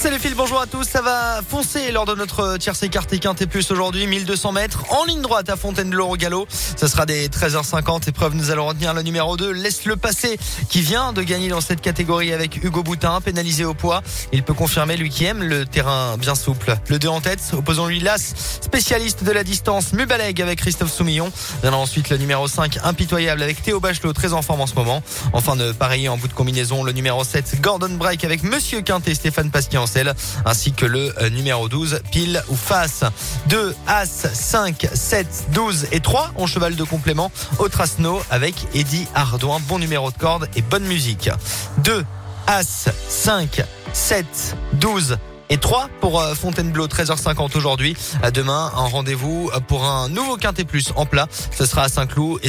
Salut Phil, bonjour à tous. Ça va foncer lors de notre tiercé écarté quinté plus aujourd'hui, 1200 mètres en ligne droite à Fontainebleau au galop. Ce sera des 13h50. Épreuve, nous allons retenir le numéro 2, laisse le passer, qui vient de gagner dans cette catégorie avec Hugo Boutin, pénalisé au poids. Il peut confirmer, lui qui aime le terrain bien souple. Le 2 en tête, opposons-lui l'As, spécialiste de la distance, Mubaleg avec Christophe Soumillon. Viendra ensuite le numéro 5, impitoyable avec Théo Bachelot, très en forme en ce moment. Enfin de pareil en bout de combinaison, le numéro 7, Gordon Break avec Monsieur Quintet, Stéphane Ainsi que le euh, numéro 12, pile ou face. 2, As, 5, 7, 12 et 3 en cheval de complément au Trasno avec Eddie Ardouin. Bon numéro de corde et bonne musique. 2, As, 5, 7, 12 et 3 pour euh, Fontainebleau 13h50 aujourd'hui. Demain, un rendez-vous pour un nouveau quintet plus en plat. Ce sera à Saint-Cloud.